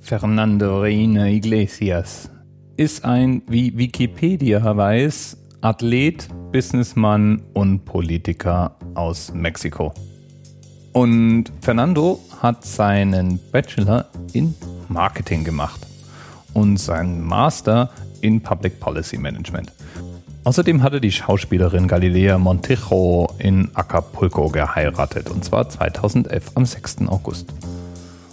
Fernando Reina Iglesias ist ein, wie Wikipedia weiß, Athlet, Businessmann und Politiker aus Mexiko. Und Fernando hat seinen Bachelor in Marketing gemacht und seinen Master in Public Policy Management. Außerdem hatte die Schauspielerin Galilea Montijo in Acapulco geheiratet, und zwar 2011 am 6. August.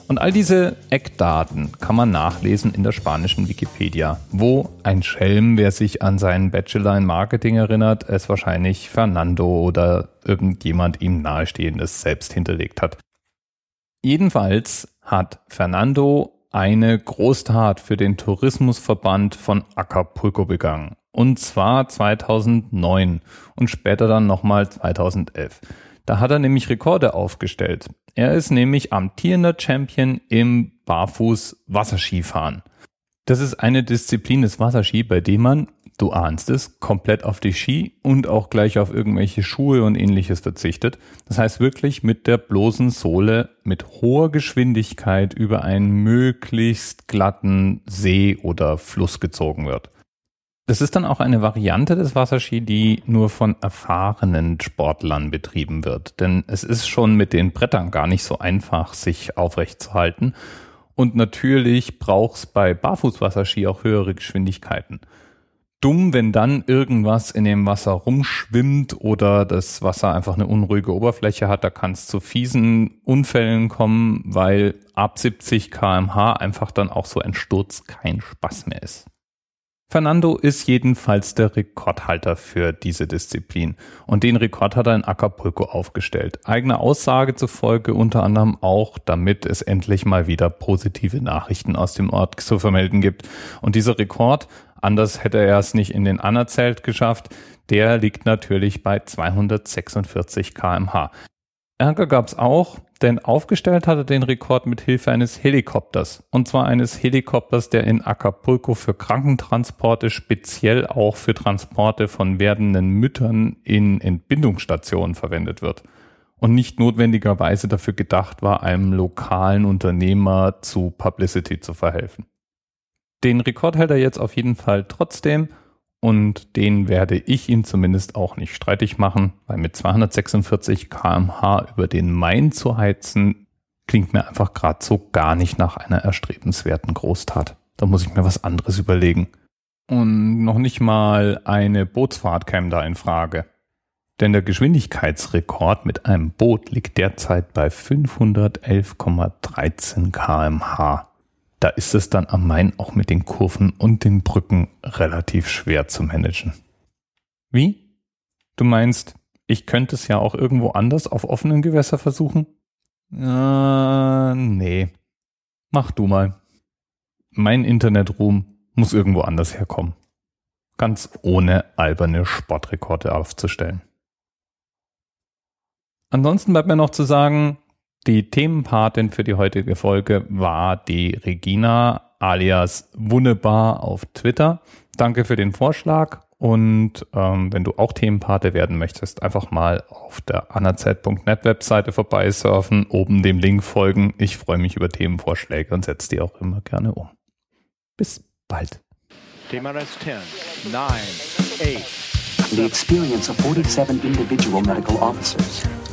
Und all diese Eckdaten kann man nachlesen in der spanischen Wikipedia, wo ein Schelm, wer sich an seinen Bachelor in Marketing erinnert, es wahrscheinlich Fernando oder irgendjemand ihm nahestehendes selbst hinterlegt hat. Jedenfalls hat Fernando eine Großtat für den Tourismusverband von Acapulco begangen. Und zwar 2009 und später dann nochmal 2011. Da hat er nämlich Rekorde aufgestellt. Er ist nämlich amtierender Champion im Barfuß-Wasserskifahren. Das ist eine Disziplin des Wasserski, bei dem man, du ahnst es, komplett auf die Ski und auch gleich auf irgendwelche Schuhe und ähnliches verzichtet. Das heißt wirklich mit der bloßen Sohle mit hoher Geschwindigkeit über einen möglichst glatten See oder Fluss gezogen wird. Das ist dann auch eine Variante des Wasserski, die nur von erfahrenen Sportlern betrieben wird. Denn es ist schon mit den Brettern gar nicht so einfach, sich aufrecht zu halten. Und natürlich braucht es bei Barfußwasserski auch höhere Geschwindigkeiten. Dumm, wenn dann irgendwas in dem Wasser rumschwimmt oder das Wasser einfach eine unruhige Oberfläche hat, da kann es zu fiesen Unfällen kommen, weil ab 70 kmh einfach dann auch so ein Sturz kein Spaß mehr ist. Fernando ist jedenfalls der Rekordhalter für diese Disziplin und den Rekord hat er in Acapulco aufgestellt. Eigene Aussage zufolge unter anderem auch, damit es endlich mal wieder positive Nachrichten aus dem Ort zu vermelden gibt. Und dieser Rekord, anders hätte er es nicht in den Anerzelt geschafft, der liegt natürlich bei 246 kmh. Ärger gab es auch, denn aufgestellt hat er den Rekord mit Hilfe eines Helikopters. Und zwar eines Helikopters, der in Acapulco für Krankentransporte, speziell auch für Transporte von werdenden Müttern in Entbindungsstationen verwendet wird. Und nicht notwendigerweise dafür gedacht war, einem lokalen Unternehmer zu Publicity zu verhelfen. Den Rekord hält er jetzt auf jeden Fall trotzdem und den werde ich ihn zumindest auch nicht streitig machen, weil mit 246 kmh über den Main zu heizen, klingt mir einfach gerade so gar nicht nach einer erstrebenswerten Großtat. Da muss ich mir was anderes überlegen. Und noch nicht mal eine Bootsfahrt käme da in Frage. Denn der Geschwindigkeitsrekord mit einem Boot liegt derzeit bei 511,13 kmh da ist es dann am Main auch mit den Kurven und den Brücken relativ schwer zu managen. Wie? Du meinst, ich könnte es ja auch irgendwo anders auf offenen Gewässer versuchen? Äh, nee. Mach du mal. Mein Internetruhm muss irgendwo anders herkommen. Ganz ohne alberne Sportrekorde aufzustellen. Ansonsten bleibt mir noch zu sagen, die Themenpatin für die heutige Folge war die Regina alias Wunnebar auf Twitter. Danke für den Vorschlag und ähm, wenn du auch Themenpate werden möchtest, einfach mal auf der anaz.net Webseite vorbeisurfen, oben dem Link folgen. Ich freue mich über Themenvorschläge und setze die auch immer gerne um. Bis bald. TMRS 10, 9, 8. The experience of 47 individual medical officers